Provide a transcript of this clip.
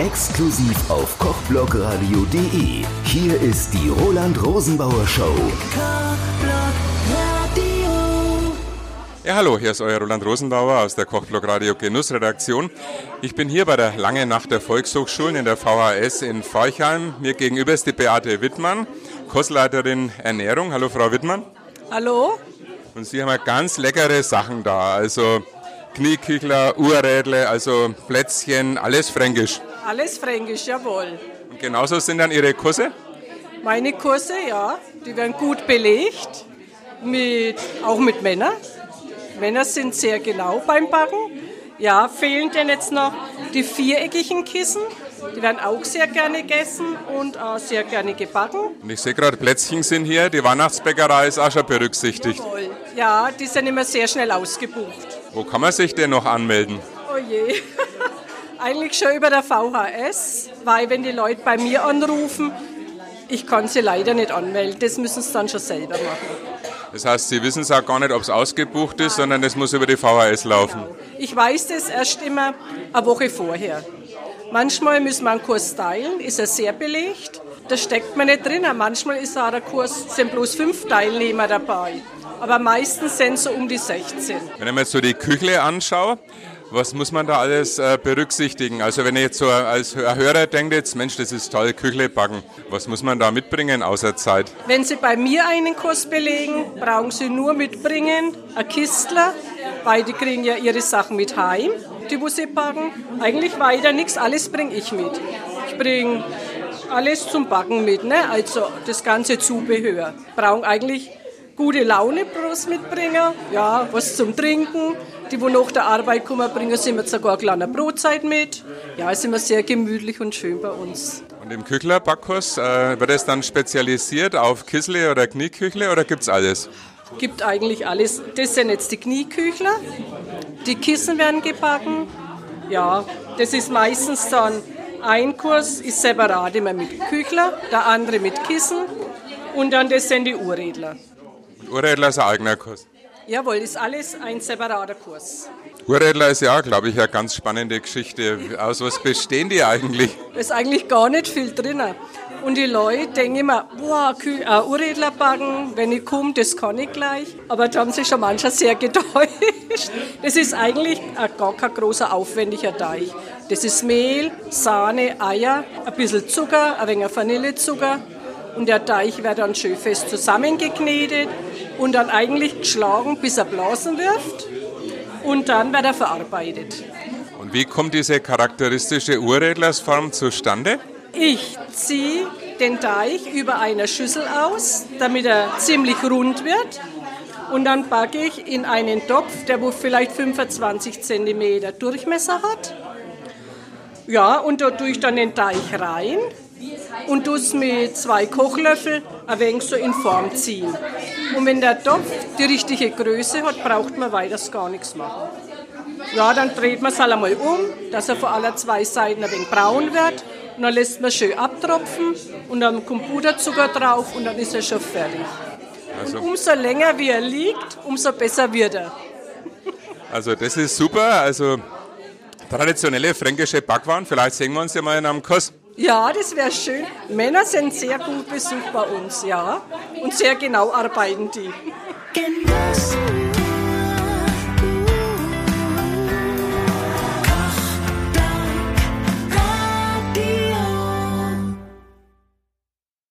Exklusiv auf kochblogradio.de. Hier ist die Roland Rosenbauer Show. Ja, hallo, hier ist euer Roland Rosenbauer aus der Kochblog Radio Genussredaktion. Ich bin hier bei der Lange Nacht der Volkshochschulen in der VHS in Forchheim. Mir gegenüber ist die Beate Wittmann, Kursleiterin Ernährung. Hallo, Frau Wittmann. Hallo. Und Sie haben ja ganz leckere Sachen da. Also Knieküchler, Urrädle, also Plätzchen, alles fränkisch. Alles fränkisch, jawohl. Und genauso sind dann Ihre Kurse? Meine Kurse, ja, die werden gut belegt, mit, auch mit Männern. Männer sind sehr genau beim Backen. Ja, fehlen denn jetzt noch die viereckigen Kissen. Die werden auch sehr gerne gegessen und auch sehr gerne gebacken. Und ich sehe gerade, Plätzchen sind hier, die Weihnachtsbäckerei ist auch schon berücksichtigt. Jawohl. Ja, die sind immer sehr schnell ausgebucht. Wo kann man sich denn noch anmelden? Oh je. Eigentlich schon über der VHS, weil wenn die Leute bei mir anrufen, ich kann sie leider nicht anmelden. Das müssen sie dann schon selber machen. Das heißt, Sie wissen es auch gar nicht, ob es ausgebucht ist, sondern es muss über die VHS laufen. Genau. Ich weiß das erst immer eine Woche vorher. Manchmal müssen wir einen Kurs teilen, ist er sehr belegt. Da steckt man nicht drin. Manchmal ist auch der Kurs, sind bloß fünf Teilnehmer dabei. Aber meistens sind so um die 16. Wenn ich mir jetzt so die Küchle anschaue, was muss man da alles äh, berücksichtigen? Also wenn ich jetzt so als Hörer denke, jetzt Mensch, das ist toll, Küchle backen. Was muss man da mitbringen außer Zeit? Wenn Sie bei mir einen Kurs belegen, brauchen Sie nur mitbringen, ein Kistler, weil die kriegen ja ihre Sachen mit heim, die muss sie backen. Eigentlich weiter nichts, alles bringe ich mit. Ich bringe alles zum Backen mit, ne? also das ganze Zubehör. Brauchen eigentlich gute Laune bloß mitbringen, ja, was zum Trinken. Die, wo nach der Arbeit kommen, bringen sie mir sogar eine kleine Brotzeit mit. Ja, ist immer sehr gemütlich und schön bei uns. Und im Küchler-Backkurs äh, wird es dann spezialisiert auf Kissle oder Knieküchle oder gibt es alles? Gibt eigentlich alles. Das sind jetzt die Knieküchler. Die Kissen werden gebacken. Ja, das ist meistens dann ein Kurs ist separat immer mit Küchler, der andere mit Kissen und dann das sind die Urredler. Urrädler ist ein eigener Kurs. Jawohl, ist alles ein separater Kurs. Urrädler ist ja, glaube ich, eine ganz spannende Geschichte. Aus was bestehen die eigentlich? Da ist eigentlich gar nicht viel drin. Und die Leute denken immer, boah, äh, Urrädler backen, wenn ich komme, das kann ich gleich. Aber da haben sich schon mancher sehr getäuscht. Das ist eigentlich gar kein großer, aufwendiger Teig. Das ist Mehl, Sahne, Eier, ein bisschen Zucker, ein wenig Vanillezucker. Und der Teig wird dann schön fest zusammengeknetet und dann eigentlich geschlagen, bis er Blasen wirft. Und dann wird er verarbeitet. Und wie kommt diese charakteristische Urrädlersform zustande? Ich ziehe den Teig über einer Schüssel aus, damit er ziemlich rund wird. Und dann backe ich in einen Topf, der wo vielleicht 25 cm Durchmesser hat. Ja, und da tue ich dann den Teig rein und es mit zwei Kochlöffeln ein wenig so in Form ziehen. Und wenn der Topf die richtige Größe hat, braucht man weiter gar nichts machen. Ja, dann dreht man es halt einmal um, dass er von aller zwei Seiten ein wenig braun wird. Und dann lässt man schön abtropfen und dann kommt Puderzucker drauf und dann ist er schon fertig. Also, und umso länger wie er liegt, umso besser wird er. Also das ist super. Also traditionelle fränkische Backwaren. Vielleicht sehen wir uns ja mal in einem Kurs. Ja, das wäre schön. Männer sind sehr gut besucht bei uns, ja. Und sehr genau arbeiten die. Genuss.